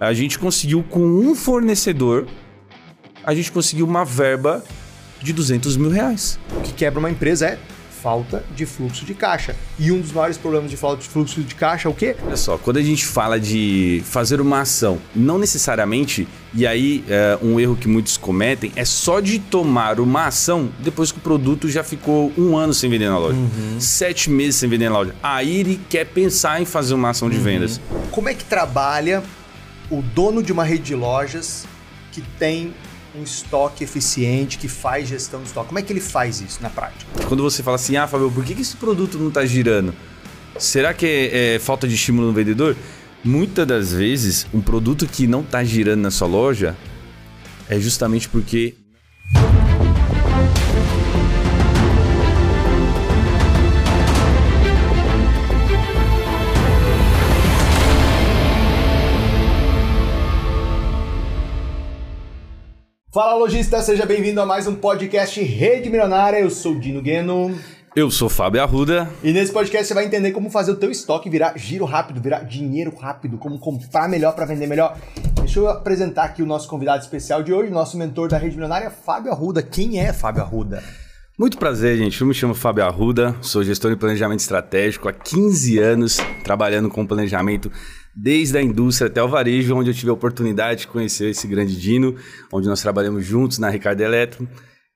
A gente conseguiu com um fornecedor, a gente conseguiu uma verba de 200 mil reais. O que quebra uma empresa é falta de fluxo de caixa. E um dos maiores problemas de falta de fluxo de caixa é o quê? Olha só, quando a gente fala de fazer uma ação, não necessariamente, e aí é, um erro que muitos cometem, é só de tomar uma ação depois que o produto já ficou um ano sem vender na loja, uhum. sete meses sem vender na loja. Aí ele quer pensar em fazer uma ação de uhum. vendas. Como é que trabalha o dono de uma rede de lojas que tem um estoque eficiente, que faz gestão de estoque? Como é que ele faz isso na prática? Quando você fala assim, ah, Fábio, por que, que esse produto não está girando? Será que é, é, falta de estímulo no vendedor? Muitas das vezes, um produto que não está girando na sua loja é justamente porque Fala lojista, seja bem-vindo a mais um podcast Rede Milionária. Eu sou o Dino Gueno. Eu sou Fábio Arruda. E nesse podcast você vai entender como fazer o teu estoque virar giro rápido, virar dinheiro rápido, como comprar melhor para vender melhor. Deixa eu apresentar aqui o nosso convidado especial de hoje, nosso mentor da Rede Milionária, Fábio Arruda. Quem é Fábio Arruda? Muito prazer, gente. Eu me chamo Fábio Arruda, sou gestor de planejamento estratégico há 15 anos, trabalhando com planejamento desde a indústria até o varejo, onde eu tive a oportunidade de conhecer esse grande Dino, onde nós trabalhamos juntos na Ricardo Eletro.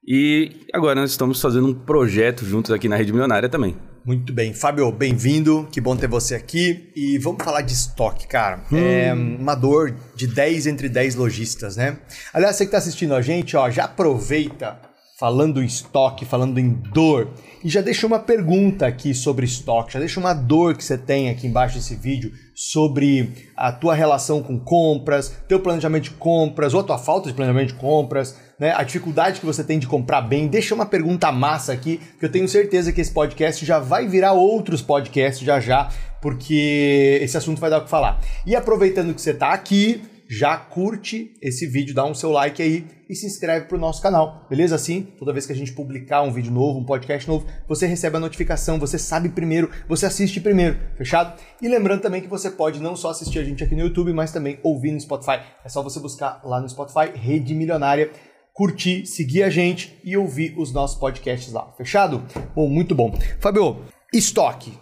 E agora nós estamos fazendo um projeto juntos aqui na Rede Milionária também. Muito bem. Fábio, bem-vindo. Que bom ter você aqui. E vamos falar de estoque, cara. Hum. É uma dor de 10 entre 10 lojistas, né? Aliás, você que está assistindo a gente, ó, já aproveita falando em estoque, falando em dor. E já deixa uma pergunta aqui sobre estoque, já deixa uma dor que você tem aqui embaixo desse vídeo sobre a tua relação com compras, teu planejamento de compras ou a tua falta de planejamento de compras, né? A dificuldade que você tem de comprar bem. Deixa uma pergunta massa aqui, que eu tenho certeza que esse podcast já vai virar outros podcasts já já, porque esse assunto vai dar o que falar. E aproveitando que você está aqui, já curte esse vídeo, dá um seu like aí e se inscreve para o nosso canal, beleza? Assim, toda vez que a gente publicar um vídeo novo, um podcast novo, você recebe a notificação, você sabe primeiro, você assiste primeiro, fechado? E lembrando também que você pode não só assistir a gente aqui no YouTube, mas também ouvir no Spotify. É só você buscar lá no Spotify Rede Milionária, curtir, seguir a gente e ouvir os nossos podcasts lá, fechado? Bom, muito bom. Fabio, estoque.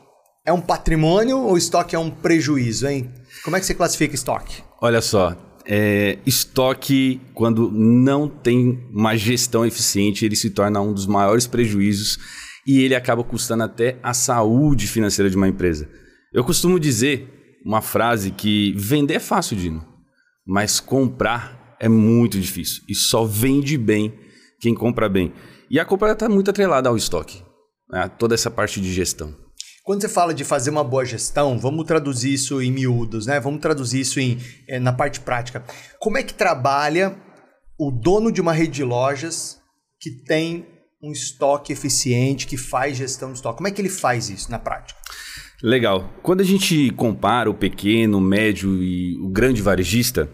É um patrimônio ou estoque é um prejuízo, hein? Como é que você classifica estoque? Olha só, é, estoque, quando não tem uma gestão eficiente, ele se torna um dos maiores prejuízos e ele acaba custando até a saúde financeira de uma empresa. Eu costumo dizer uma frase que vender é fácil, Dino, mas comprar é muito difícil e só vende bem quem compra bem. E a compra está muito atrelada ao estoque, né? toda essa parte de gestão. Quando você fala de fazer uma boa gestão, vamos traduzir isso em miúdos, né? Vamos traduzir isso em, é, na parte prática. Como é que trabalha o dono de uma rede de lojas que tem um estoque eficiente, que faz gestão de estoque? Como é que ele faz isso na prática? Legal. Quando a gente compara o pequeno, o médio e o grande varejista,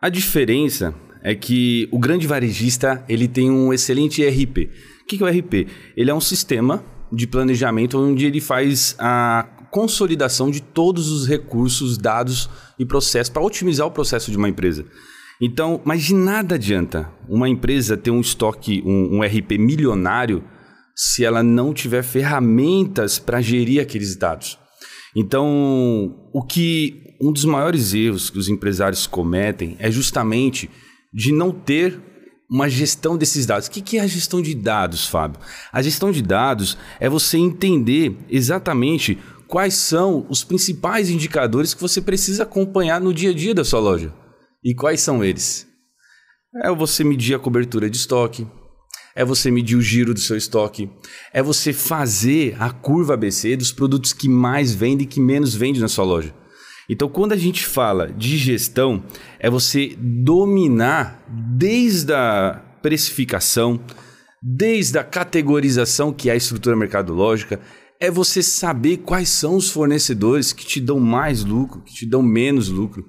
a diferença é que o grande varejista ele tem um excelente ERP. O que é o ERP? Ele é um sistema de planejamento onde ele faz a consolidação de todos os recursos, dados e processos para otimizar o processo de uma empresa. Então, mas de nada adianta uma empresa ter um estoque, um, um RP milionário, se ela não tiver ferramentas para gerir aqueles dados. Então, o que um dos maiores erros que os empresários cometem é justamente de não ter uma gestão desses dados. O que é a gestão de dados, Fábio? A gestão de dados é você entender exatamente quais são os principais indicadores que você precisa acompanhar no dia a dia da sua loja. E quais são eles? É você medir a cobertura de estoque, é você medir o giro do seu estoque, é você fazer a curva ABC dos produtos que mais vendem e que menos vendem na sua loja. Então, quando a gente fala de gestão, é você dominar desde a precificação, desde a categorização, que é a estrutura mercadológica, é você saber quais são os fornecedores que te dão mais lucro, que te dão menos lucro.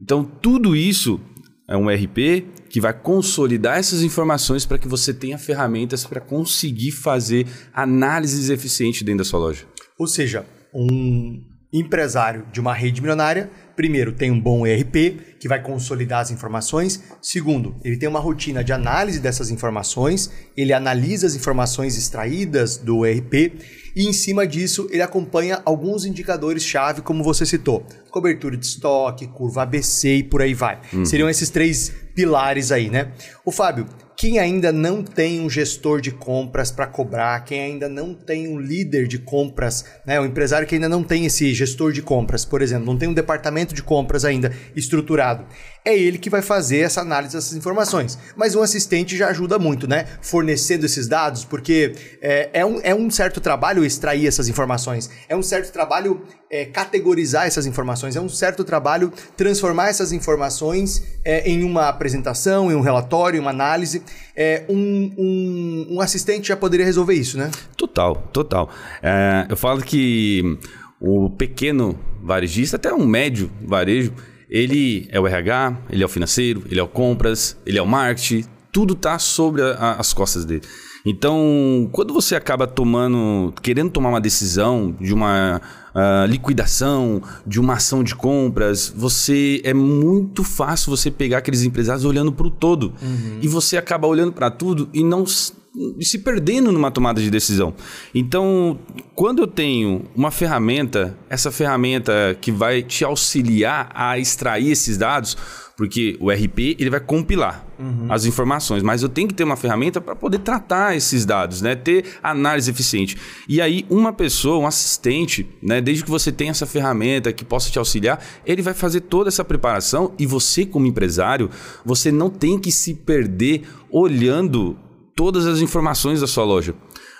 Então, tudo isso é um RP que vai consolidar essas informações para que você tenha ferramentas para conseguir fazer análises eficientes dentro da sua loja. Ou seja, um empresário de uma rede milionária primeiro, tem um bom ERP, que vai consolidar as informações. Segundo, ele tem uma rotina de análise dessas informações, ele analisa as informações extraídas do ERP e, em cima disso, ele acompanha alguns indicadores-chave, como você citou: cobertura de estoque, curva ABC e por aí vai. Uhum. Seriam esses três pilares aí, né? O Fábio, quem ainda não tem um gestor de compras para cobrar, quem ainda não tem um líder de compras, né, um empresário que ainda não tem esse gestor de compras, por exemplo, não tem um departamento de compras ainda estruturado, é ele que vai fazer essa análise dessas informações. Mas um assistente já ajuda muito, né? Fornecendo esses dados, porque é, é, um, é um certo trabalho extrair essas informações, é um certo trabalho é, categorizar essas informações, é um certo trabalho transformar essas informações é, em uma apresentação, em um relatório, em uma análise. É, um, um, um, assistente já poderia resolver isso, né? Total, total. É, eu falo que o pequeno varejista, até um médio varejo, ele é o RH, ele é o financeiro, ele é o compras, ele é o marketing, tudo está sobre a, as costas dele. Então, quando você acaba tomando, querendo tomar uma decisão de uma uh, liquidação, de uma ação de compras, você é muito fácil você pegar aqueles empresários olhando para o todo uhum. e você acaba olhando para tudo e não se perdendo numa tomada de decisão. Então, quando eu tenho uma ferramenta, essa ferramenta que vai te auxiliar a extrair esses dados, porque o RP ele vai compilar uhum. as informações, mas eu tenho que ter uma ferramenta para poder tratar esses dados, né? Ter análise eficiente. E aí uma pessoa, um assistente, né? Desde que você tenha essa ferramenta que possa te auxiliar, ele vai fazer toda essa preparação e você como empresário, você não tem que se perder olhando todas as informações da sua loja.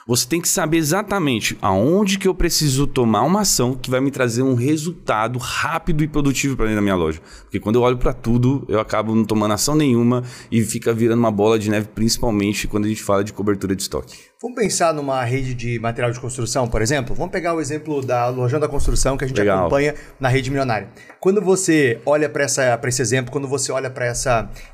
Você tem que saber exatamente aonde que eu preciso tomar uma ação que vai me trazer um resultado rápido e produtivo para dentro da minha loja. Porque quando eu olho para tudo, eu acabo não tomando ação nenhuma e fica virando uma bola de neve, principalmente quando a gente fala de cobertura de estoque. Vamos pensar numa rede de material de construção, por exemplo? Vamos pegar o exemplo da Lojão da Construção que a gente Legal. acompanha na rede milionária. Quando você olha para esse exemplo, quando você olha para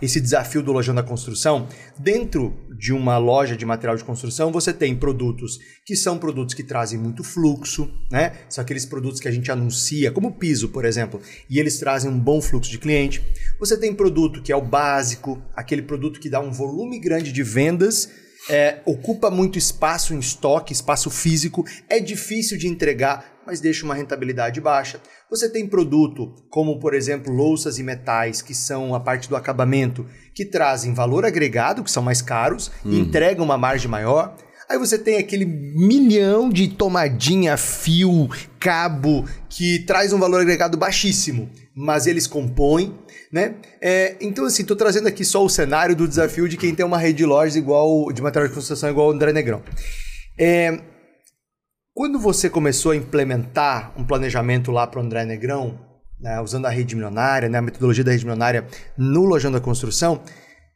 esse desafio do Lojão da Construção, dentro de uma loja de material de construção, você tem produtos que são produtos que trazem muito fluxo, né? São aqueles produtos que a gente anuncia, como o piso, por exemplo, e eles trazem um bom fluxo de cliente. Você tem produto que é o básico, aquele produto que dá um volume grande de vendas é, ocupa muito espaço em estoque, espaço físico, é difícil de entregar, mas deixa uma rentabilidade baixa. Você tem produto como, por exemplo, louças e metais, que são a parte do acabamento, que trazem valor agregado, que são mais caros, e uhum. entregam uma margem maior. Aí você tem aquele milhão de tomadinha, fio, cabo, que traz um valor agregado baixíssimo, mas eles compõem, né? É, então, assim, tô trazendo aqui só o cenário do desafio de quem tem uma rede de lojas igual, de material de construção igual o André Negrão. É, quando você começou a implementar um planejamento lá para o André Negrão, né, usando a rede milionária, né, a metodologia da rede milionária no Lojão da Construção,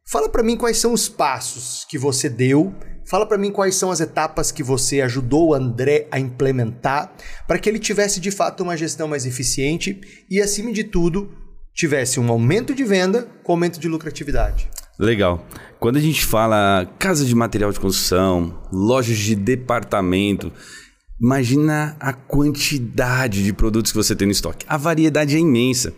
fala para mim quais são os passos que você deu Fala para mim quais são as etapas que você ajudou o André a implementar para que ele tivesse de fato uma gestão mais eficiente e, acima de tudo, tivesse um aumento de venda com aumento de lucratividade. Legal. Quando a gente fala casa de material de construção, lojas de departamento, imagina a quantidade de produtos que você tem no estoque. A variedade é imensa.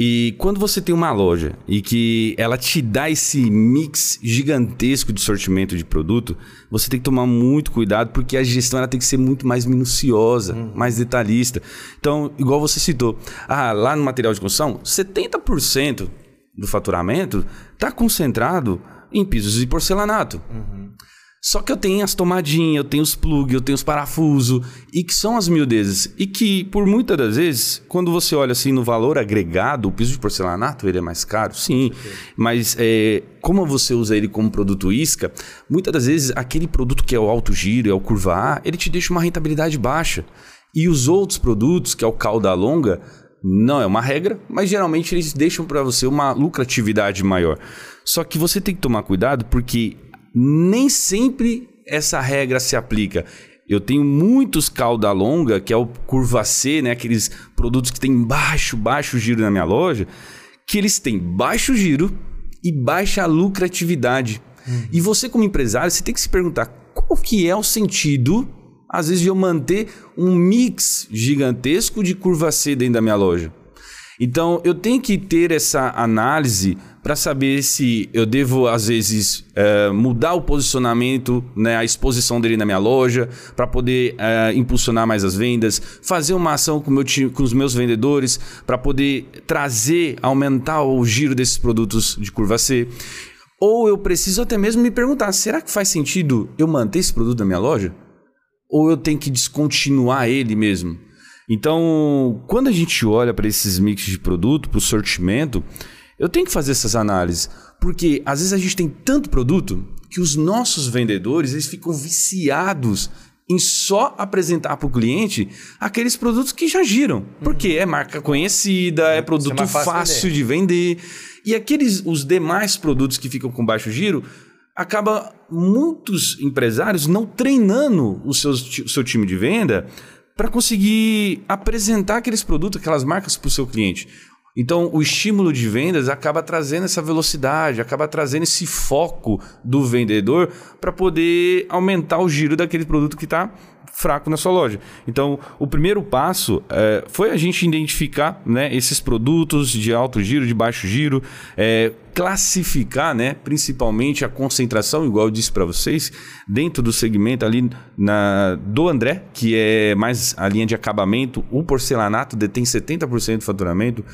E quando você tem uma loja e que ela te dá esse mix gigantesco de sortimento de produto, você tem que tomar muito cuidado porque a gestão ela tem que ser muito mais minuciosa, uhum. mais detalhista. Então, igual você citou, ah, lá no material de construção, 70% do faturamento está concentrado em pisos e porcelanato. Uhum. Só que eu tenho as tomadinhas, eu tenho os plugs, eu tenho os parafusos, e que são as miudezas. E que, por muitas das vezes, quando você olha assim no valor agregado, o piso de porcelanato ele é mais caro, sim. Mas é, como você usa ele como produto isca, muitas das vezes aquele produto que é o alto giro, é o curva A, ele te deixa uma rentabilidade baixa. E os outros produtos, que é o cauda longa, não é uma regra, mas geralmente eles deixam para você uma lucratividade maior. Só que você tem que tomar cuidado porque nem sempre essa regra se aplica. Eu tenho muitos cauda longa, que é o curva C, né? Aqueles produtos que tem baixo, baixo giro na minha loja, que eles têm baixo giro e baixa lucratividade. Uhum. E você como empresário, você tem que se perguntar qual que é o sentido, às vezes, de eu manter um mix gigantesco de curva C dentro da minha loja. Então, eu tenho que ter essa análise para saber se eu devo, às vezes, é, mudar o posicionamento, né, a exposição dele na minha loja, para poder é, impulsionar mais as vendas, fazer uma ação com, meu time, com os meus vendedores, para poder trazer, aumentar o giro desses produtos de curva C. Ou eu preciso até mesmo me perguntar: será que faz sentido eu manter esse produto na minha loja? Ou eu tenho que descontinuar ele mesmo? Então, quando a gente olha para esses mix de produto, para o sortimento, eu tenho que fazer essas análises, porque às vezes a gente tem tanto produto que os nossos vendedores eles ficam viciados em só apresentar para o cliente aqueles produtos que já giram, porque é marca conhecida, é produto é fácil, fácil de vender. E aqueles os demais produtos que ficam com baixo giro acaba muitos empresários não treinando o seu, o seu time de venda para conseguir apresentar aqueles produtos, aquelas marcas para o seu cliente. Então, o estímulo de vendas acaba trazendo essa velocidade, acaba trazendo esse foco do vendedor para poder aumentar o giro daquele produto que está fraco na sua loja. Então, o primeiro passo é, foi a gente identificar né, esses produtos de alto giro, de baixo giro, é, classificar, né, principalmente a concentração, igual eu disse para vocês, dentro do segmento ali na, do André, que é mais a linha de acabamento, o porcelanato detém 70% do faturamento.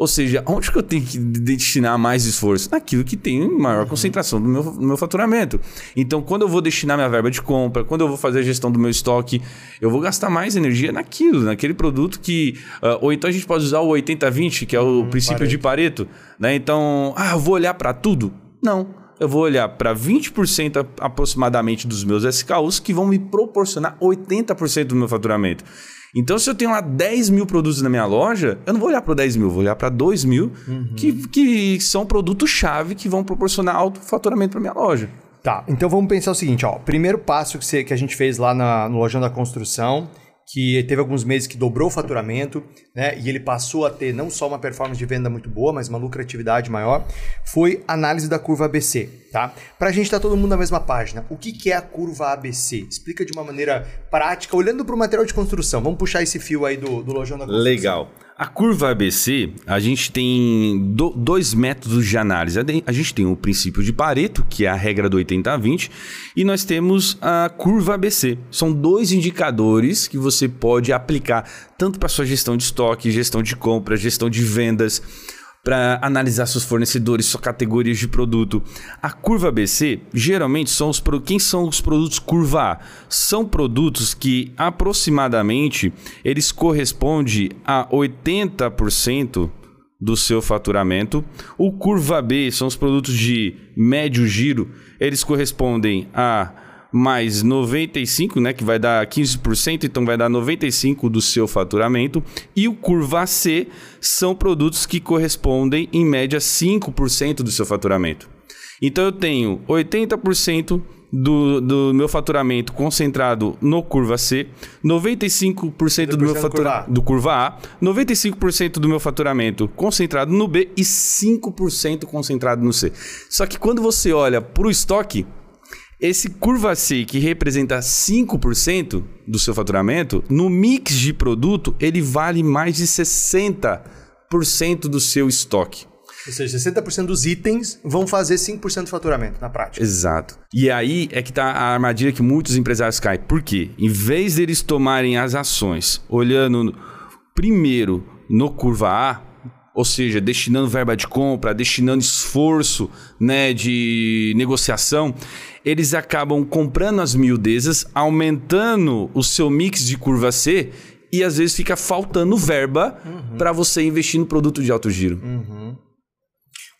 Ou seja, onde que eu tenho que destinar mais esforço? Naquilo que tem maior concentração do meu, do meu faturamento. Então, quando eu vou destinar minha verba de compra, quando eu vou fazer a gestão do meu estoque, eu vou gastar mais energia naquilo, naquele produto que. Uh, ou então a gente pode usar o 80-20, que é o hum, princípio Pareto. de Pareto. Né? Então, ah, eu vou olhar para tudo? Não eu vou olhar para 20% aproximadamente dos meus SKUs que vão me proporcionar 80% do meu faturamento. Então, se eu tenho lá 10 mil produtos na minha loja, eu não vou olhar para 10 mil, vou olhar para 2 mil, uhum. que, que são produtos-chave que vão proporcionar alto faturamento para minha loja. Tá, então vamos pensar o seguinte, ó. Primeiro passo que, você, que a gente fez lá na, no Lojão da Construção que teve alguns meses que dobrou o faturamento, né? E ele passou a ter não só uma performance de venda muito boa, mas uma lucratividade maior, foi análise da curva ABC, tá? Pra gente estar tá todo mundo na mesma página. O que, que é a curva ABC? Explica de uma maneira prática, olhando para o material de construção. Vamos puxar esse fio aí do, do lojão da construção. Legal. A curva ABC, a gente tem do, dois métodos de análise. A gente tem o princípio de Pareto, que é a regra do 80-20, e nós temos a curva ABC. São dois indicadores que você pode aplicar tanto para sua gestão de estoque, gestão de compra, gestão de vendas para analisar seus fornecedores, suas categorias de produto. A curva ABC, geralmente, são os quem são os produtos curva A? São produtos que aproximadamente eles correspondem a 80% do seu faturamento. O curva B são os produtos de médio giro, eles correspondem a mais 95, né, que vai dar 15%, então vai dar 95 do seu faturamento, e o curva C são produtos que correspondem em média 5% do seu faturamento. Então eu tenho 80% do, do meu faturamento concentrado no curva C, 95% do meu faturamento do curva A, 95% do meu faturamento concentrado no B e 5% concentrado no C. Só que quando você olha para o estoque, esse curva C, que representa 5% do seu faturamento, no mix de produto, ele vale mais de 60% do seu estoque. Ou seja, 60% dos itens vão fazer 5% do faturamento na prática. Exato. E aí é que está a armadilha que muitos empresários caem. Por quê? Em vez deles tomarem as ações olhando primeiro no curva A, ou seja, destinando verba de compra, destinando esforço né, de negociação, eles acabam comprando as miudezas, aumentando o seu mix de curva C e às vezes fica faltando verba uhum. para você investir no produto de alto giro. Uhum.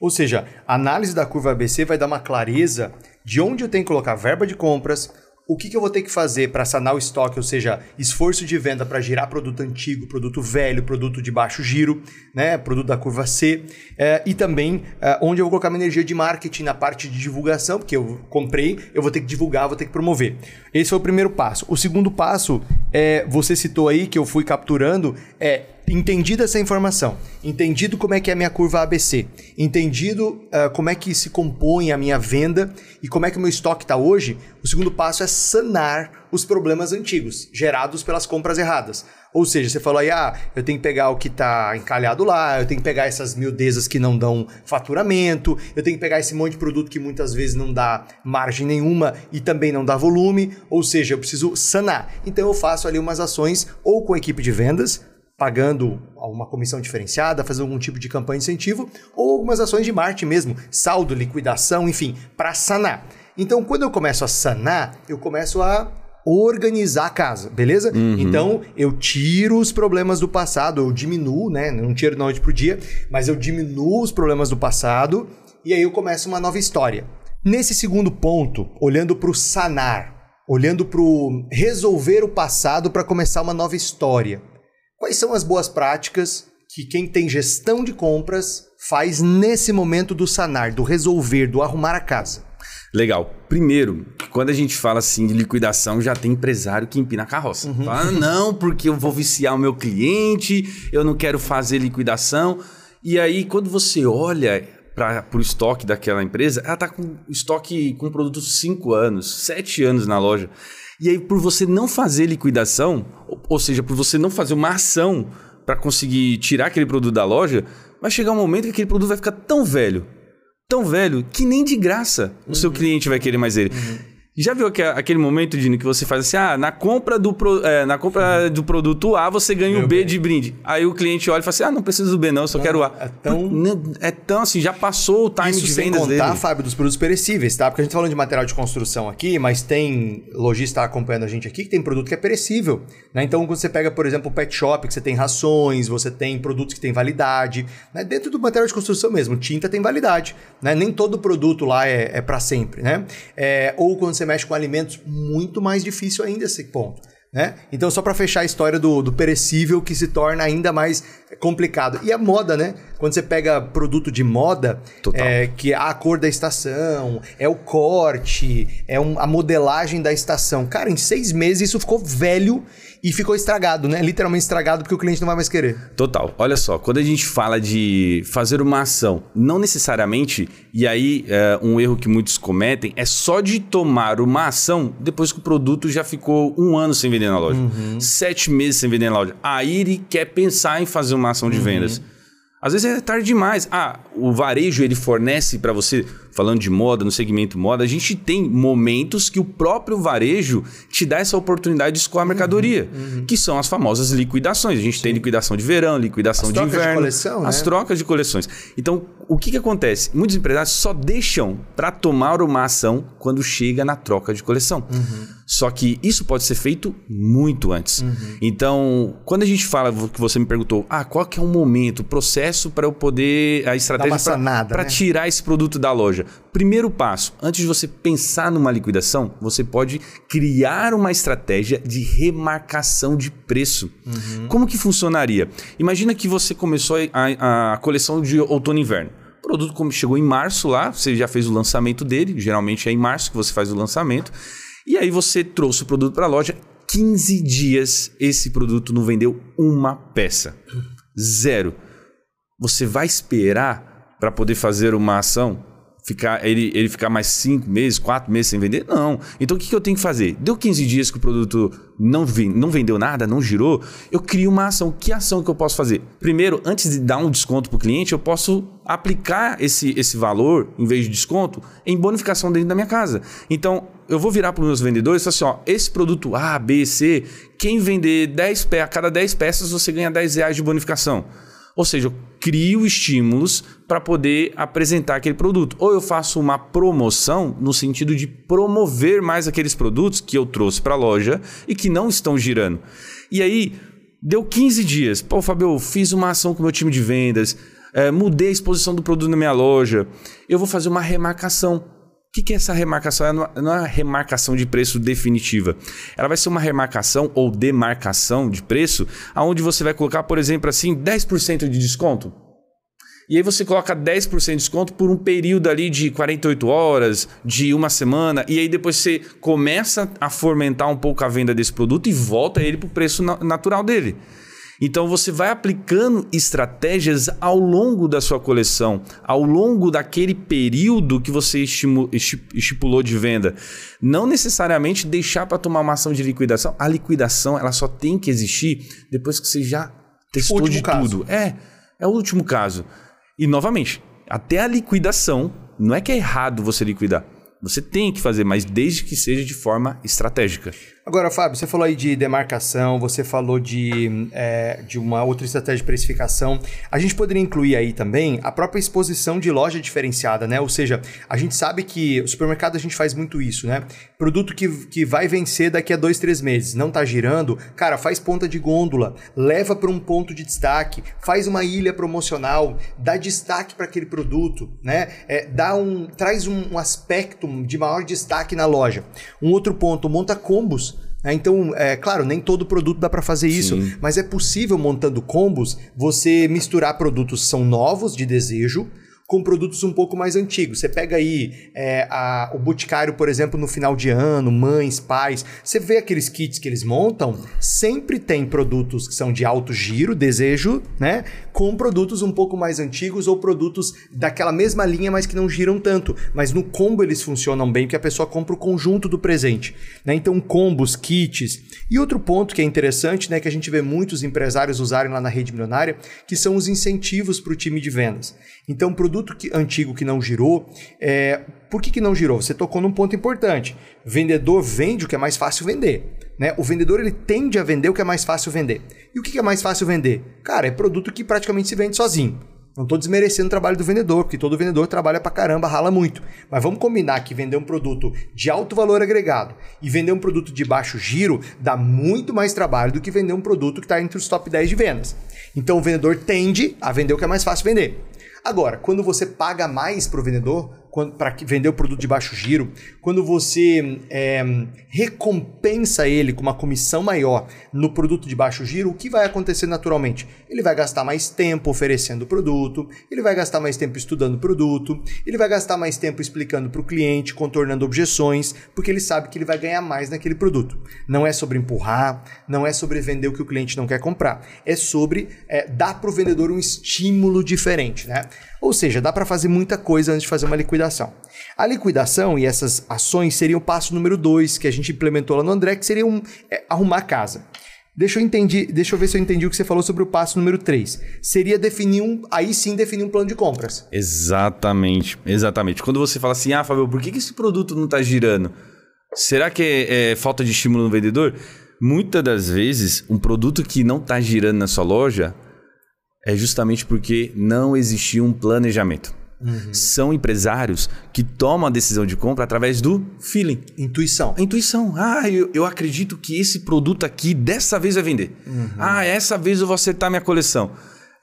Ou seja, a análise da curva ABC vai dar uma clareza de onde eu tenho que colocar verba de compras, o que, que eu vou ter que fazer para sanar o estoque, ou seja, esforço de venda para girar produto antigo, produto velho, produto de baixo giro, né, produto da curva C, é, e também é, onde eu vou colocar minha energia de marketing na parte de divulgação, porque eu comprei, eu vou ter que divulgar, vou ter que promover. Esse foi o primeiro passo. O segundo passo, é, você citou aí que eu fui capturando, é entendido essa informação, entendido como é que é a minha curva ABC, entendido uh, como é que se compõe a minha venda e como é que o meu estoque está hoje, o segundo passo é sanar os problemas antigos gerados pelas compras erradas. Ou seja, você falou aí, ah, eu tenho que pegar o que está encalhado lá, eu tenho que pegar essas miudezas que não dão faturamento, eu tenho que pegar esse monte de produto que muitas vezes não dá margem nenhuma e também não dá volume, ou seja, eu preciso sanar. Então eu faço ali umas ações ou com a equipe de vendas, pagando uma comissão diferenciada, fazendo algum tipo de campanha de incentivo, ou algumas ações de marketing mesmo, saldo, liquidação, enfim, para sanar. Então, quando eu começo a sanar, eu começo a organizar a casa, beleza? Uhum. Então, eu tiro os problemas do passado, eu diminuo, né? Não tiro da noite pro dia, mas eu diminuo os problemas do passado e aí eu começo uma nova história. Nesse segundo ponto, olhando para o sanar, olhando para o resolver o passado para começar uma nova história. Quais são as boas práticas que quem tem gestão de compras faz nesse momento do sanar, do resolver, do arrumar a casa? Legal. Primeiro, quando a gente fala assim de liquidação, já tem empresário que empina a carroça. Uhum. Fala, não, porque eu vou viciar o meu cliente, eu não quero fazer liquidação. E aí, quando você olha para o estoque daquela empresa, ela está com estoque com produto 5 anos, 7 anos na loja. E aí, por você não fazer liquidação, ou seja, por você não fazer uma ação para conseguir tirar aquele produto da loja, vai chegar um momento que aquele produto vai ficar tão velho, tão velho que nem de graça o seu uhum. cliente vai querer mais ele. Uhum. Já viu aquele momento, Dino, que você faz assim, ah, na compra do, pro, é, na compra do produto A você ganha Meu o B bem. de brinde. Aí o cliente olha e fala assim, ah, não preciso do B não, eu só não, quero o A. É tão... É tão assim, já passou o time Isso de vendas sem contar, Fábio, dos produtos perecíveis, tá? Porque a gente tá falando de material de construção aqui, mas tem lojista acompanhando a gente aqui que tem produto que é perecível. Né? Então, quando você pega, por exemplo, o pet shop, que você tem rações, você tem produtos que têm validade. Né? Dentro do material de construção mesmo, tinta tem validade. Né? Nem todo produto lá é, é para sempre. Né? É, ou quando você mexe com alimentos, muito mais difícil ainda esse ponto. Né? Então, só para fechar a história do, do, perecível que se torna ainda mais complicado. E a moda, né? Quando você pega produto de moda, é, que é a cor da estação, é o corte, é um, a modelagem da estação. Cara, em seis meses isso ficou velho e ficou estragado, né? Literalmente estragado porque o cliente não vai mais querer. Total. Olha só, quando a gente fala de fazer uma ação, não necessariamente, e aí é, um erro que muitos cometem, é só de tomar uma ação depois que o produto já ficou um ano sem vender na loja, uhum. sete meses sem vender na loja. Aí ele quer pensar em fazer uma ação de uhum. vendas. Às vezes é tarde demais. Ah, o varejo ele fornece para você, falando de moda, no segmento moda, a gente tem momentos que o próprio varejo te dá essa oportunidade de escoar a mercadoria, uhum, uhum. que são as famosas liquidações. A gente Sim. tem liquidação de verão, liquidação as de inverno, de coleção, as né? trocas de coleções. Então, o que, que acontece? Muitos empresários só deixam para tomar uma ação quando chega na troca de coleção. Uhum. Só que isso pode ser feito muito antes. Uhum. Então, quando a gente fala que você me perguntou, ah, qual que é o momento, o processo para eu poder a estratégia para né? tirar esse produto da loja? Primeiro passo, antes de você pensar numa liquidação, você pode criar uma estratégia de remarcação de preço. Uhum. Como que funcionaria? Imagina que você começou a, a coleção de outono e inverno. O produto chegou em março lá, você já fez o lançamento dele, geralmente é em março que você faz o lançamento. E aí você trouxe o produto para a loja, 15 dias esse produto não vendeu uma peça. Zero. Você vai esperar para poder fazer uma ação? Ficar, ele, ele ficar mais 5 meses, 4 meses sem vender? Não. Então o que, que eu tenho que fazer? Deu 15 dias que o produto não, não vendeu nada, não girou, eu crio uma ação. Que ação que eu posso fazer? Primeiro, antes de dar um desconto para o cliente, eu posso aplicar esse, esse valor, em vez de desconto, em bonificação dentro da minha casa. Então, eu vou virar para os meus vendedores e falar assim: ó, esse produto A, B, C, quem vender 10 peças, a cada 10 peças você ganha 10 reais de bonificação. Ou seja, eu crio estímulos para poder apresentar aquele produto. Ou eu faço uma promoção no sentido de promover mais aqueles produtos que eu trouxe para a loja e que não estão girando. E aí, deu 15 dias. Pô, Fabio, fiz uma ação com o meu time de vendas, é, mudei a exposição do produto na minha loja. Eu vou fazer uma remarcação o que, que é essa remarcação? Ela não é uma remarcação de preço definitiva. Ela vai ser uma remarcação ou demarcação de preço, aonde você vai colocar, por exemplo, assim, 10% de desconto. E aí você coloca 10% de desconto por um período ali de 48 horas, de uma semana, e aí depois você começa a fomentar um pouco a venda desse produto e volta ele para o preço natural dele. Então você vai aplicando estratégias ao longo da sua coleção, ao longo daquele período que você estipulou de venda. Não necessariamente deixar para tomar uma ação de liquidação. A liquidação ela só tem que existir depois que você já testou de caso. tudo. É, é o último caso. E novamente, até a liquidação, não é que é errado você liquidar. Você tem que fazer, mas desde que seja de forma estratégica. Agora, Fábio, você falou aí de demarcação, você falou de, é, de uma outra estratégia de precificação. A gente poderia incluir aí também a própria exposição de loja diferenciada, né? Ou seja, a gente sabe que o supermercado a gente faz muito isso, né? Produto que, que vai vencer daqui a dois, três meses, não tá girando, cara, faz ponta de gôndola, leva para um ponto de destaque, faz uma ilha promocional, dá destaque para aquele produto, né? É, dá um, traz um, um aspecto de maior destaque na loja. Um outro ponto, monta combos então, é claro, nem todo produto dá para fazer isso, Sim. mas é possível montando combos você misturar produtos que são novos de desejo com produtos um pouco mais antigos. Você pega aí é, a, o Boticário, por exemplo, no final de ano, mães, pais, você vê aqueles kits que eles montam, sempre tem produtos que são de alto giro, desejo, né? Com produtos um pouco mais antigos ou produtos daquela mesma linha, mas que não giram tanto. Mas no combo eles funcionam bem, que a pessoa compra o conjunto do presente. Né? Então, combos, kits. E outro ponto que é interessante, né, que a gente vê muitos empresários usarem lá na rede milionária, que são os incentivos para o time de vendas. Então, produto que, antigo que não girou, é, por que, que não girou? Você tocou num ponto importante. Vendedor vende o que é mais fácil vender. Né? O vendedor ele tende a vender o que é mais fácil vender. E o que é mais fácil vender? Cara, é produto que praticamente se vende sozinho. Não estou desmerecendo o trabalho do vendedor, porque todo vendedor trabalha pra caramba, rala muito. Mas vamos combinar que vender um produto de alto valor agregado e vender um produto de baixo giro dá muito mais trabalho do que vender um produto que está entre os top 10 de vendas. Então o vendedor tende a vender o que é mais fácil vender. Agora, quando você paga mais para o vendedor, para vender o produto de baixo giro, quando você é, recompensa ele com uma comissão maior no produto de baixo giro, o que vai acontecer naturalmente? Ele vai gastar mais tempo oferecendo o produto, ele vai gastar mais tempo estudando o produto, ele vai gastar mais tempo explicando para o cliente, contornando objeções, porque ele sabe que ele vai ganhar mais naquele produto. Não é sobre empurrar, não é sobre vender o que o cliente não quer comprar, é sobre é, dar para o vendedor um estímulo diferente, né? Ou seja, dá para fazer muita coisa antes de fazer uma liquidação. A liquidação e essas ações seriam o passo número 2 que a gente implementou lá no André, que seria um, é, arrumar a casa. Deixa eu, entendi, deixa eu ver se eu entendi o que você falou sobre o passo número 3. Seria definir um. Aí sim definir um plano de compras. Exatamente, exatamente. Quando você fala assim, ah, Fábio, por que, esse produto não está girando? Será que é, é falta de estímulo no vendedor? Muitas das vezes, um produto que não está girando na sua loja é justamente porque não existia um planejamento. Uhum. São empresários que tomam a decisão de compra através do feeling. Intuição. intuição. Ah, eu, eu acredito que esse produto aqui dessa vez vai vender. Uhum. Ah, essa vez eu vou acertar minha coleção.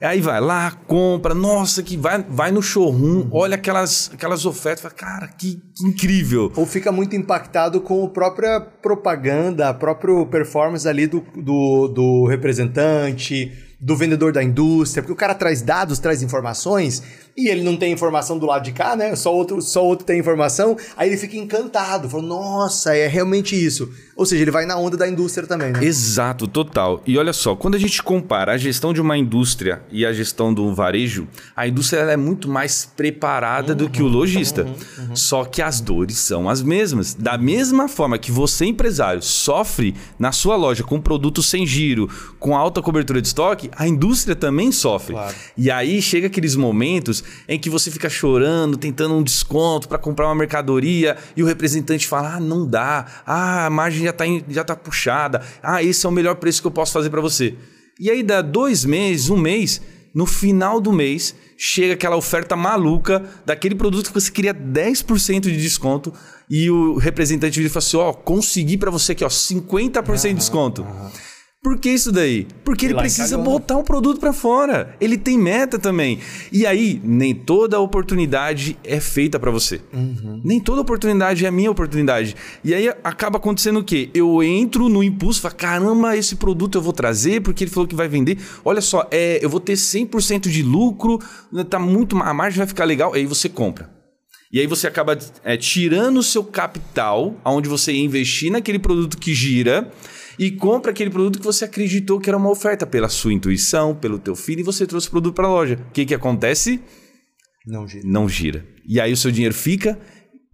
Aí vai lá, compra, nossa, que vai, vai no showroom, uhum. olha aquelas, aquelas ofertas, fala, cara, que, que, incrível. Ou fica muito impactado com a própria propaganda, a própria performance ali do, do, do representante, do vendedor da indústria, porque o cara traz dados, traz informações e ele não tem informação do lado de cá, né? Só outro, só outro tem informação, aí ele fica encantado, fala, nossa, é realmente isso. Ou seja, ele vai na onda da indústria também, né? Exato, total. E olha só, quando a gente compara a gestão de uma indústria e a gestão do varejo, a indústria é muito mais preparada uhum, do que o lojista. Uhum, uhum. Só que as dores são as mesmas. Da mesma forma que você, empresário, sofre na sua loja com produtos sem giro, com alta cobertura de estoque, a indústria também sofre. Claro. E aí chega aqueles momentos em que você fica chorando, tentando um desconto para comprar uma mercadoria e o representante fala: ah, não dá, ah, a margem já está já tá puxada, ah, esse é o melhor preço que eu posso fazer para você. E aí dá dois meses, um mês, no final do mês, chega aquela oferta maluca daquele produto que você queria 10% de desconto e o representante fala assim: ó, oh, consegui para você aqui, ó, 50% de desconto. Uhum. Por que isso daí? Porque ele precisa botar um produto para fora. Ele tem meta também. E aí, nem toda oportunidade é feita para você. Uhum. Nem toda oportunidade é a minha oportunidade. E aí acaba acontecendo o quê? Eu entro no impulso, falo, caramba, esse produto eu vou trazer porque ele falou que vai vender. Olha só, é, eu vou ter 100% de lucro, tá muito, a margem vai ficar legal. Aí você compra. E aí você acaba é, tirando o seu capital, onde você ia investir naquele produto que gira e compra aquele produto que você acreditou que era uma oferta pela sua intuição, pelo teu filho e você trouxe o produto para a loja. O que que acontece? Não gira. Não gira. E aí o seu dinheiro fica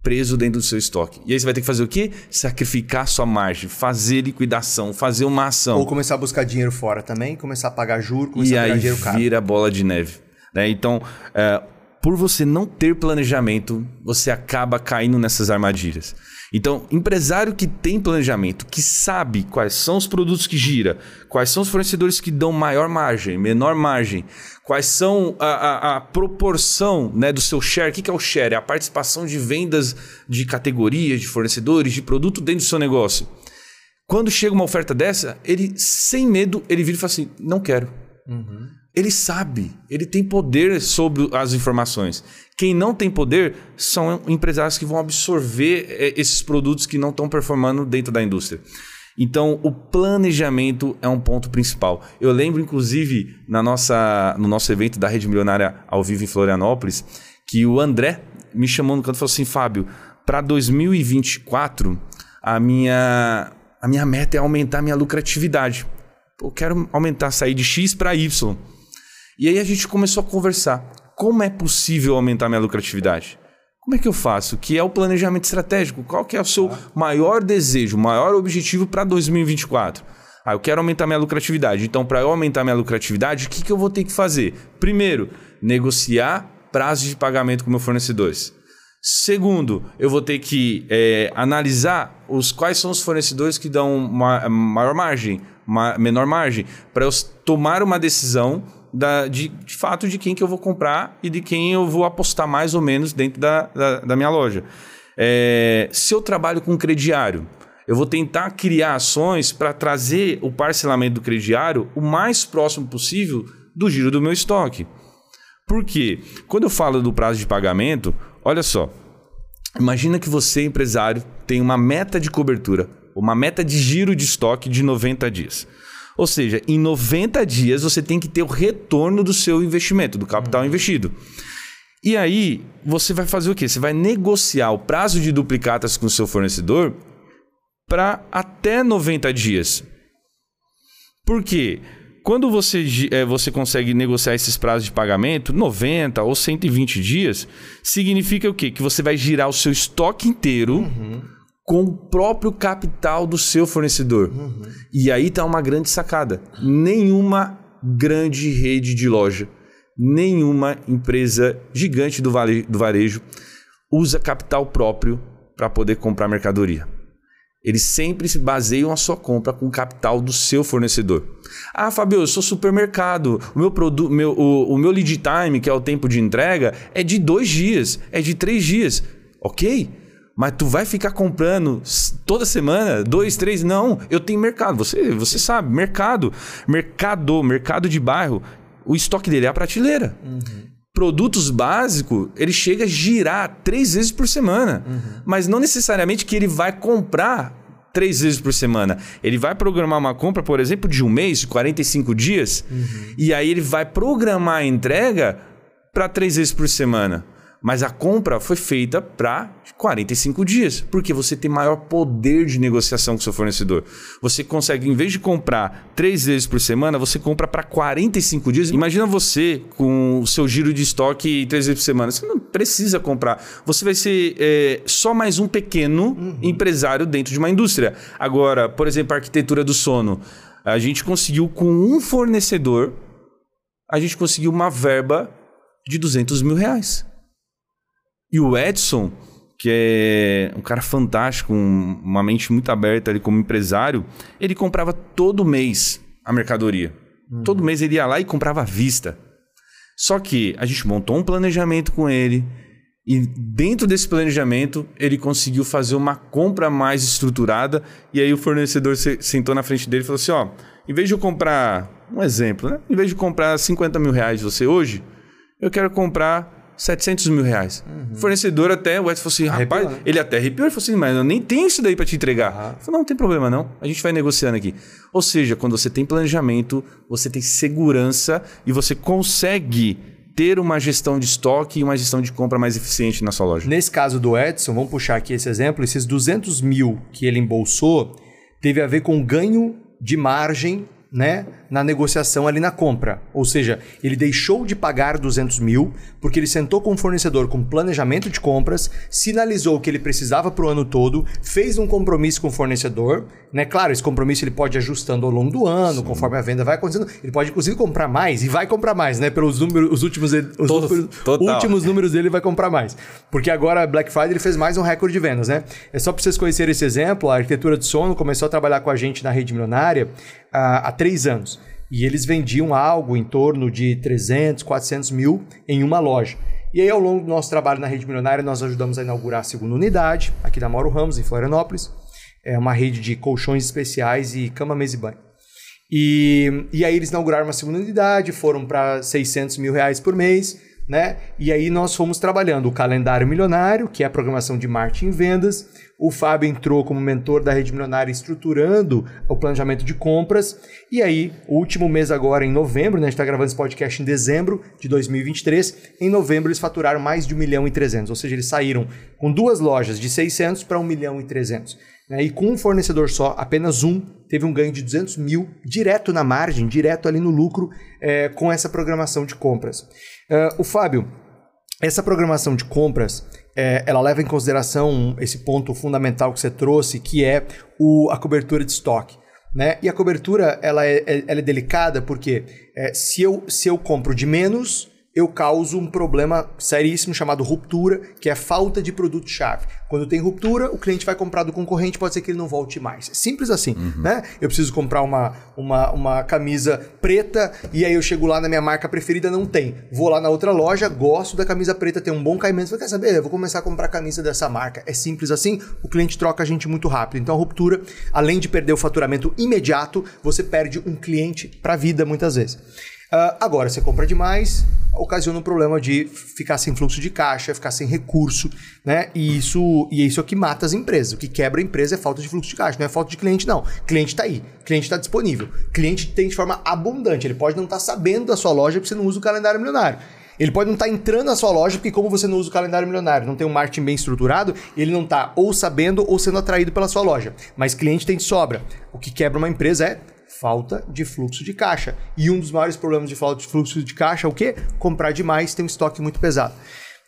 preso dentro do seu estoque. E aí você vai ter que fazer o quê? Sacrificar sua margem, fazer liquidação, fazer uma ação. Ou começar a buscar dinheiro fora também, começar a pagar juros, começar e a pegar aí dinheiro caro. vira bola de neve. Né? Então, é, por você não ter planejamento, você acaba caindo nessas armadilhas. Então, empresário que tem planejamento, que sabe quais são os produtos que gira, quais são os fornecedores que dão maior margem, menor margem, quais são a, a, a proporção né, do seu share. O que é o share? É a participação de vendas de categorias, de fornecedores, de produto dentro do seu negócio. Quando chega uma oferta dessa, ele, sem medo, ele vira e fala assim: não quero. Uhum. Ele sabe, ele tem poder sobre as informações. Quem não tem poder são empresários que vão absorver eh, esses produtos que não estão performando dentro da indústria. Então, o planejamento é um ponto principal. Eu lembro, inclusive, na nossa, no nosso evento da Rede Milionária ao vivo em Florianópolis, que o André me chamou no canto e falou assim: Fábio, para 2024, a minha, a minha meta é aumentar a minha lucratividade. Eu quero aumentar, sair de X para Y. E aí a gente começou a conversar. Como é possível aumentar minha lucratividade? Como é que eu faço? Que é o planejamento estratégico. Qual que é o seu maior desejo, maior objetivo para 2024? Ah, eu quero aumentar minha lucratividade. Então, para eu aumentar minha lucratividade, o que, que eu vou ter que fazer? Primeiro, negociar prazos de pagamento com meus fornecedores. Segundo, eu vou ter que é, analisar os quais são os fornecedores que dão ma maior margem, ma menor margem, para eu tomar uma decisão da, de, de, fato de quem que eu vou comprar e de quem eu vou apostar mais ou menos dentro da, da, da minha loja. É, se eu trabalho com crediário, eu vou tentar criar ações para trazer o parcelamento do crediário o mais próximo possível do giro do meu estoque. Por quê? Quando eu falo do prazo de pagamento, olha só. Imagina que você, empresário, tem uma meta de cobertura, uma meta de giro de estoque de 90 dias. Ou seja, em 90 dias você tem que ter o retorno do seu investimento, do capital uhum. investido. E aí, você vai fazer o quê? Você vai negociar o prazo de duplicatas com o seu fornecedor para até 90 dias. Por quê? Quando você, é, você consegue negociar esses prazos de pagamento, 90 ou 120 dias, significa o quê? Que você vai girar o seu estoque inteiro. Uhum com o próprio capital do seu fornecedor. Uhum. E aí está uma grande sacada. Nenhuma grande rede de loja, nenhuma empresa gigante do, do varejo usa capital próprio para poder comprar mercadoria. Eles sempre se baseiam a sua compra com o capital do seu fornecedor. Ah, Fabio, eu sou supermercado. O meu, produto, meu, o, o meu lead time, que é o tempo de entrega, é de dois dias, é de três dias. Ok? Mas tu vai ficar comprando toda semana, dois, três? Não, eu tenho mercado. Você, você sabe, mercado. Mercado, mercado de bairro. O estoque dele é a prateleira. Uhum. Produtos básicos, ele chega a girar três vezes por semana. Uhum. Mas não necessariamente que ele vai comprar três vezes por semana. Ele vai programar uma compra, por exemplo, de um mês, de 45 dias. Uhum. E aí ele vai programar a entrega para três vezes por semana. Mas a compra foi feita para 45 dias, porque você tem maior poder de negociação com seu fornecedor. Você consegue, em vez de comprar três vezes por semana, você compra para 45 dias. Imagina você com o seu giro de estoque três vezes por semana. Você não precisa comprar. Você vai ser é, só mais um pequeno uhum. empresário dentro de uma indústria. Agora, por exemplo, a arquitetura do sono. A gente conseguiu com um fornecedor, a gente conseguiu uma verba de 200 mil reais. E o Edson, que é um cara fantástico, um, uma mente muito aberta ali como empresário, ele comprava todo mês a mercadoria. Uhum. Todo mês ele ia lá e comprava à vista. Só que a gente montou um planejamento com ele e dentro desse planejamento ele conseguiu fazer uma compra mais estruturada e aí o fornecedor sentou na frente dele e falou assim, ó, em vez de eu comprar, um exemplo, né? Em vez de comprar 50 mil reais você hoje, eu quero comprar 700 mil reais. Uhum. O fornecedor até, o Edson falou assim, rapaz, Arrepiou, ele até arrepiou, ele falou assim, mas eu nem tenho isso daí para te entregar. Uhum. Eu falei, não, não tem problema não, a gente vai negociando aqui. Ou seja, quando você tem planejamento, você tem segurança e você consegue ter uma gestão de estoque e uma gestão de compra mais eficiente na sua loja. Nesse caso do Edson, vamos puxar aqui esse exemplo, esses 200 mil que ele embolsou, teve a ver com ganho de margem né, na negociação ali na compra. Ou seja, ele deixou de pagar 200 mil porque ele sentou com o fornecedor com planejamento de compras, sinalizou que ele precisava para o ano todo, fez um compromisso com o fornecedor. Né? Claro, esse compromisso ele pode ir ajustando ao longo do ano, Sim. conforme a venda vai acontecendo. Ele pode, inclusive, comprar mais e vai comprar mais, né? Pelos números, os últimos, os números, últimos números dele vai comprar mais. Porque agora, Black Friday, ele fez mais um recorde de vendas, né? É só para vocês conhecerem esse exemplo, a arquitetura de sono começou a trabalhar com a gente na rede milionária há, há três anos. E eles vendiam algo em torno de 300, 400 mil em uma loja. E aí, ao longo do nosso trabalho na Rede Milionária, nós ajudamos a inaugurar a segunda unidade, aqui na Mauro Ramos, em Florianópolis. É uma rede de colchões especiais e cama, mesa e banho. E, e aí eles inauguraram uma segunda unidade, foram para 600 mil reais por mês, né? E aí nós fomos trabalhando o calendário milionário, que é a programação de marketing e vendas, o Fábio entrou como mentor da Rede Milionária estruturando o planejamento de compras. E aí, o último mês agora, em novembro, né, a gente está gravando esse podcast em dezembro de 2023. Em novembro, eles faturaram mais de 1 milhão e 300. Ou seja, eles saíram com duas lojas de 600 para 1 milhão e 300. Né? E com um fornecedor só, apenas um teve um ganho de 200 mil direto na margem, direto ali no lucro, é, com essa programação de compras. Uh, o Fábio, essa programação de compras, é, ela leva em consideração esse ponto fundamental que você trouxe, que é o, a cobertura de estoque. Né? E a cobertura ela é, é ela é delicada porque é, se, eu, se eu compro de menos, eu causo um problema seríssimo chamado ruptura, que é falta de produto-chave. Quando tem ruptura, o cliente vai comprar do concorrente, pode ser que ele não volte mais. Simples assim, uhum. né? Eu preciso comprar uma, uma, uma camisa preta e aí eu chego lá na minha marca preferida, não tem. Vou lá na outra loja, gosto da camisa preta, tem um bom caimento. Você quer saber? Eu vou começar a comprar camisa dessa marca. É simples assim, o cliente troca a gente muito rápido. Então a ruptura, além de perder o faturamento imediato, você perde um cliente para a vida muitas vezes. Uh, agora, você compra demais, ocasiona um problema de ficar sem fluxo de caixa, ficar sem recurso, né? E isso, e isso é o que mata as empresas. O que quebra a empresa é falta de fluxo de caixa, não é falta de cliente, não. Cliente está aí, cliente está disponível. Cliente tem de forma abundante. Ele pode não estar tá sabendo da sua loja porque você não usa o calendário milionário. Ele pode não estar tá entrando na sua loja porque, como você não usa o calendário milionário, não tem um marketing bem estruturado, ele não está ou sabendo ou sendo atraído pela sua loja. Mas cliente tem de sobra. O que quebra uma empresa é falta de fluxo de caixa. E um dos maiores problemas de falta de fluxo de caixa é o quê? Comprar demais, ter um estoque muito pesado.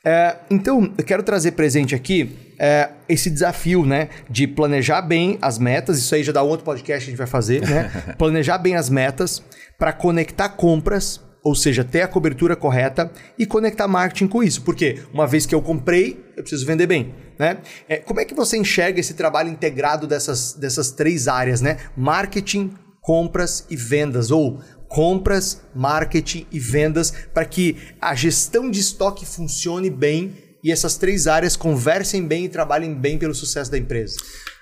É, então, eu quero trazer presente aqui é, esse desafio, né? De planejar bem as metas. Isso aí já dá outro podcast que a gente vai fazer, né? planejar bem as metas para conectar compras, ou seja, ter a cobertura correta e conectar marketing com isso. Porque uma vez que eu comprei, eu preciso vender bem. Né? É, como é que você enxerga esse trabalho integrado dessas, dessas três áreas, né? Marketing, compras e vendas, ou compras, marketing e vendas, para que a gestão de estoque funcione bem e essas três áreas conversem bem e trabalhem bem pelo sucesso da empresa.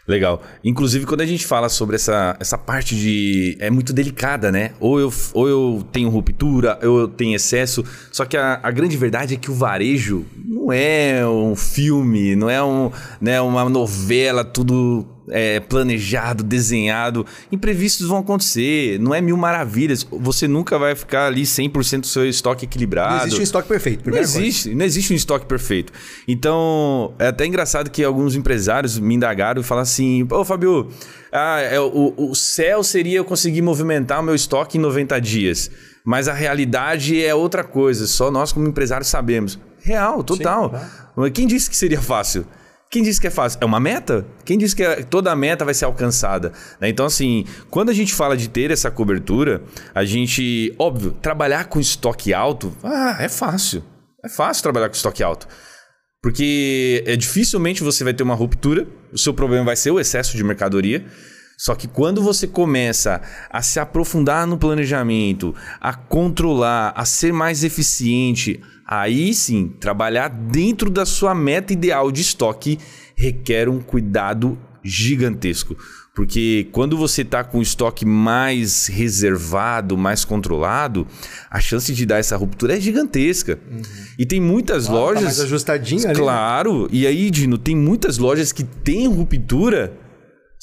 Legal. Inclusive, quando a gente fala sobre essa, essa parte de. É muito delicada, né? Ou eu, ou eu tenho ruptura, ou eu tenho excesso. Só que a, a grande verdade é que o varejo não é um filme, não é um, né, uma novela, tudo é, planejado, desenhado. Imprevistos vão acontecer, não é mil maravilhas. Você nunca vai ficar ali 100% do seu estoque equilibrado. Não existe um estoque perfeito. Não existe, coisa. não existe um estoque perfeito. Então, é até engraçado que alguns empresários me indagaram e falaram assim: Ô, Fabio, ah, é, o, o céu seria eu conseguir movimentar o meu estoque em 90 dias. Mas a realidade é outra coisa, só nós como empresários sabemos. Real, total. Sim, claro. Quem disse que seria fácil? Quem disse que é fácil? É uma meta? Quem disse que é, toda a meta vai ser alcançada? Né? Então, assim, quando a gente fala de ter essa cobertura, a gente, óbvio, trabalhar com estoque alto, ah, é fácil. É fácil trabalhar com estoque alto. Porque é, dificilmente você vai ter uma ruptura, o seu problema vai ser o excesso de mercadoria. Só que quando você começa a se aprofundar no planejamento, a controlar, a ser mais eficiente, Aí sim, trabalhar dentro da sua meta ideal de estoque requer um cuidado gigantesco. Porque quando você está com o estoque mais reservado, mais controlado, a chance de dar essa ruptura é gigantesca. Uhum. E tem muitas ah, lojas. Tá mais ajustadinho ali. Né? Claro. Né? E aí, Dino, tem muitas lojas que têm ruptura.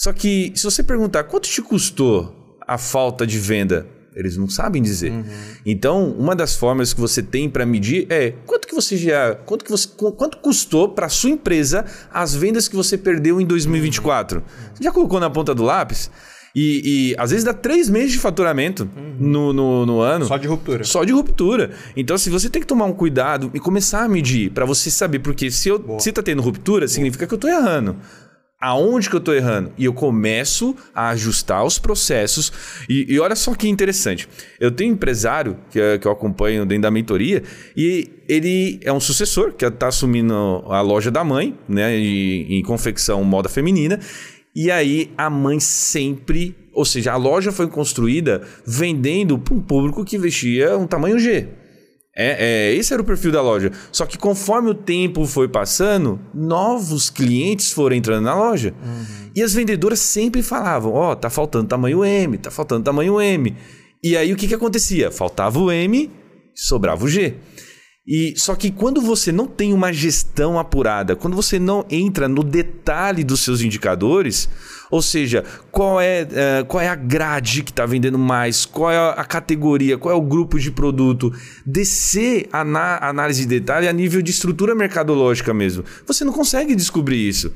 Só que se você perguntar quanto te custou a falta de venda, eles não sabem dizer. Uhum. Então, uma das formas que você tem para medir é quanto que você já, quanto que você, quanto custou para sua empresa as vendas que você perdeu em 2024. Uhum. Você já colocou na ponta do lápis? E, e, às vezes dá três meses de faturamento uhum. no, no, no, ano. Só de ruptura. Só de ruptura. Então, se assim, você tem que tomar um cuidado e começar a medir para você saber, porque se eu se tá tendo ruptura, Boa. significa que eu tô errando aonde que eu estou errando? E eu começo a ajustar os processos. E, e, olha só que interessante. Eu tenho um empresário que, que eu acompanho dentro da mentoria e ele é um sucessor que está assumindo a loja da mãe, né, em, em confecção moda feminina. E aí a mãe sempre, ou seja, a loja foi construída vendendo para um público que vestia um tamanho G. É, é, esse era o perfil da loja. Só que conforme o tempo foi passando, novos clientes foram entrando na loja. Uhum. E as vendedoras sempre falavam: Ó, oh, tá faltando tamanho M, tá faltando tamanho M. E aí o que, que acontecia? Faltava o M, sobrava o G. E só que quando você não tem uma gestão apurada, quando você não entra no detalhe dos seus indicadores, ou seja, qual é, uh, qual é a grade que está vendendo mais, qual é a categoria, qual é o grupo de produto, descer a análise de detalhe a nível de estrutura mercadológica mesmo, você não consegue descobrir isso.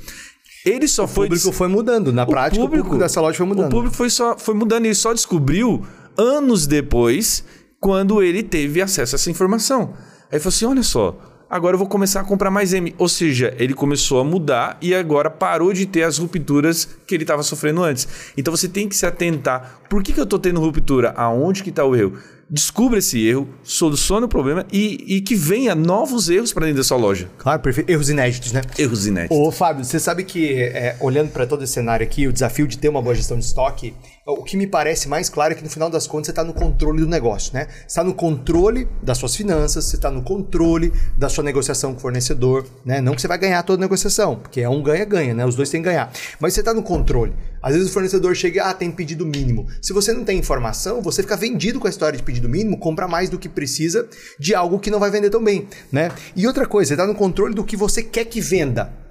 Ele só o foi. O público foi mudando. Na o prática, público, o público dessa loja foi mudando. O público foi, só, foi mudando. Ele só descobriu anos depois, quando ele teve acesso a essa informação. Aí ele falou assim: olha só, agora eu vou começar a comprar mais M. Ou seja, ele começou a mudar e agora parou de ter as rupturas que ele estava sofrendo antes. Então você tem que se atentar. Por que, que eu estou tendo ruptura? Aonde que está o erro? descubra esse erro, solucione o problema e, e que venha novos erros para dentro da sua loja. Claro, perfeito. Erros inéditos, né? Erros inéditos. Ô, Fábio, você sabe que, é, olhando para todo esse cenário aqui, o desafio de ter uma boa gestão de estoque o que me parece mais claro é que no final das contas você está no controle do negócio, né? Você está no controle das suas finanças, você está no controle da sua negociação com o fornecedor, né? Não que você vai ganhar toda a negociação, porque é um ganha-ganha, né? Os dois têm que ganhar. Mas você está no controle. Às vezes o fornecedor chega, ah, tem pedido mínimo. Se você não tem informação, você fica vendido com a história de pedido mínimo, compra mais do que precisa de algo que não vai vender tão bem, né? E outra coisa, você está no controle do que você quer que venda.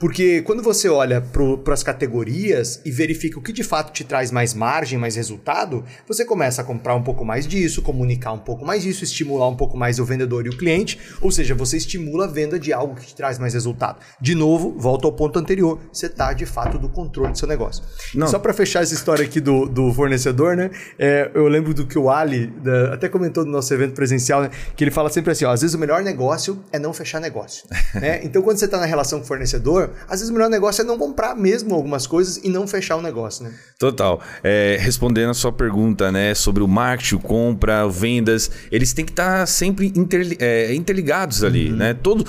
Porque quando você olha para as categorias e verifica o que de fato te traz mais margem, mais resultado, você começa a comprar um pouco mais disso, comunicar um pouco mais disso, estimular um pouco mais o vendedor e o cliente, ou seja, você estimula a venda de algo que te traz mais resultado. De novo, volta ao ponto anterior, você está de fato do controle do seu negócio. Só para fechar essa história aqui do, do fornecedor, né? É, eu lembro do que o Ali da, até comentou no nosso evento presencial, né, que ele fala sempre assim: ó, às vezes o melhor negócio é não fechar negócio. né? Então, quando você está na relação com o fornecedor, às vezes o melhor negócio é não comprar mesmo algumas coisas e não fechar o negócio, né? Total. É, respondendo a sua pergunta, né, sobre o marketing, compra, vendas, eles têm que estar sempre interli é, interligados ali, uhum. né? Todo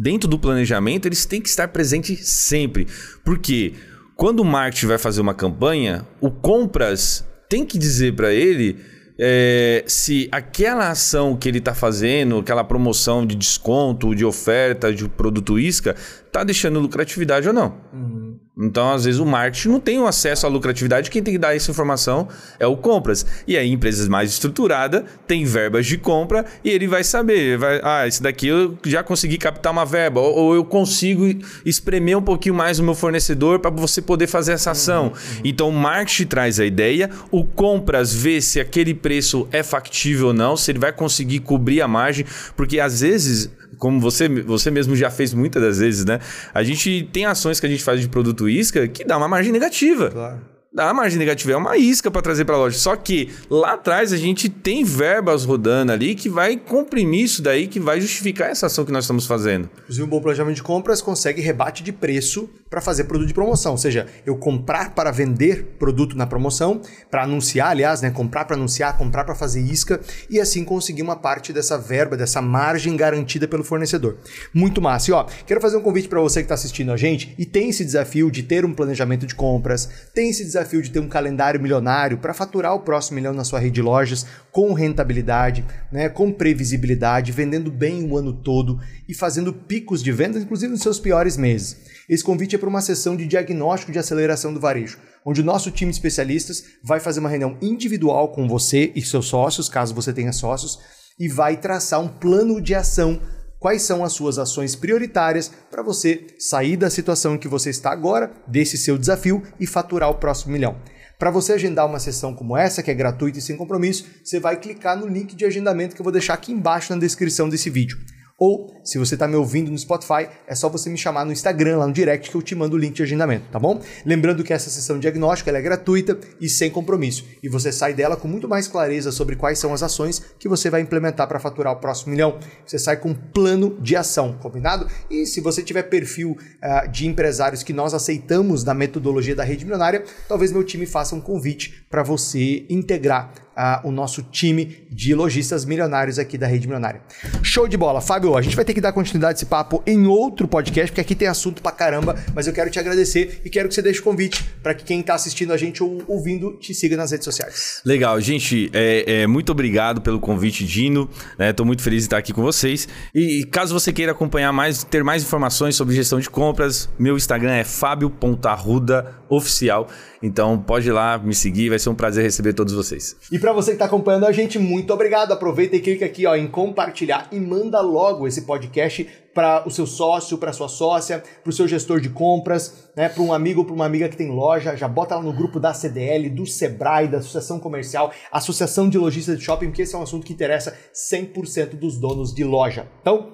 dentro do planejamento, eles têm que estar presentes sempre. Porque quando o marketing vai fazer uma campanha, o compras tem que dizer para ele é, se aquela ação que ele está fazendo, aquela promoção de desconto, de oferta, de produto isca, está deixando lucratividade ou não. Uhum. Então, às vezes, o marketing não tem o acesso à lucratividade. Quem tem que dar essa informação é o compras. E aí, empresas mais estruturadas têm verbas de compra e ele vai saber. Vai, ah, esse daqui eu já consegui captar uma verba. Ou, ou eu consigo espremer um pouquinho mais o meu fornecedor para você poder fazer essa ação. Uhum, uhum. Então, o marketing traz a ideia, o compras vê se aquele preço é factível ou não, se ele vai conseguir cobrir a margem. Porque, às vezes, como você, você mesmo já fez muitas das vezes, né? A gente tem ações que a gente faz de produto isca que dá uma margem negativa. Claro a margem negativa é uma isca para trazer para a loja. Só que lá atrás a gente tem verbas rodando ali que vai comprimir isso daí, que vai justificar essa ação que nós estamos fazendo. Inclusive, um bom planejamento de compras consegue rebate de preço para fazer produto de promoção. Ou seja, eu comprar para vender produto na promoção, para anunciar, aliás, né? comprar para anunciar, comprar para fazer isca e assim conseguir uma parte dessa verba, dessa margem garantida pelo fornecedor. Muito massa. E ó, quero fazer um convite para você que está assistindo a gente e tem esse desafio de ter um planejamento de compras, tem esse desafio de ter um calendário milionário para faturar o próximo milhão na sua rede de lojas com rentabilidade, né, com previsibilidade, vendendo bem o ano todo e fazendo picos de vendas, inclusive nos seus piores meses. Esse convite é para uma sessão de diagnóstico de aceleração do varejo, onde o nosso time de especialistas vai fazer uma reunião individual com você e seus sócios, caso você tenha sócios, e vai traçar um plano de ação quais são as suas ações prioritárias para você sair da situação em que você está agora, desse seu desafio e faturar o próximo milhão. Para você agendar uma sessão como essa, que é gratuita e sem compromisso, você vai clicar no link de agendamento que eu vou deixar aqui embaixo na descrição desse vídeo. Ou, se você está me ouvindo no Spotify, é só você me chamar no Instagram, lá no direct, que eu te mando o link de agendamento, tá bom? Lembrando que essa sessão diagnóstica é gratuita e sem compromisso. E você sai dela com muito mais clareza sobre quais são as ações que você vai implementar para faturar o próximo milhão. Você sai com um plano de ação, combinado? E se você tiver perfil uh, de empresários que nós aceitamos na metodologia da rede milionária, talvez meu time faça um convite para você integrar uh, o nosso time de lojistas milionários aqui da Rede Milionária. Show de bola. Fábio, a gente vai ter que dar continuidade a esse papo em outro podcast, porque aqui tem assunto pra caramba, mas eu quero te agradecer e quero que você deixe o convite para que quem está assistindo a gente ou ouvindo te siga nas redes sociais. Legal, gente, é, é muito obrigado pelo convite, Dino. Estou né? muito feliz de estar aqui com vocês. E caso você queira acompanhar mais, ter mais informações sobre gestão de compras, meu Instagram é fabio.arrudaoficial. Então pode ir lá me seguir, vai ser um prazer receber todos vocês. E para você que está acompanhando a gente, muito obrigado. Aproveita e clica aqui ó, em compartilhar e manda logo esse podcast para o seu sócio, para sua sócia, para o seu gestor de compras, né, para um amigo, para uma amiga que tem loja, já bota lá no grupo da CDL, do Sebrae, da Associação Comercial, Associação de Lojistas de Shopping, porque esse é um assunto que interessa 100% dos donos de loja. Então,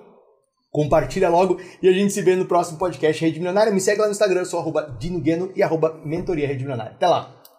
compartilha logo e a gente se vê no próximo podcast Rede Milionária. Me segue lá no Instagram, sou arroba Dino Gueno e arroba Mentoria Rede Milionária. Até lá!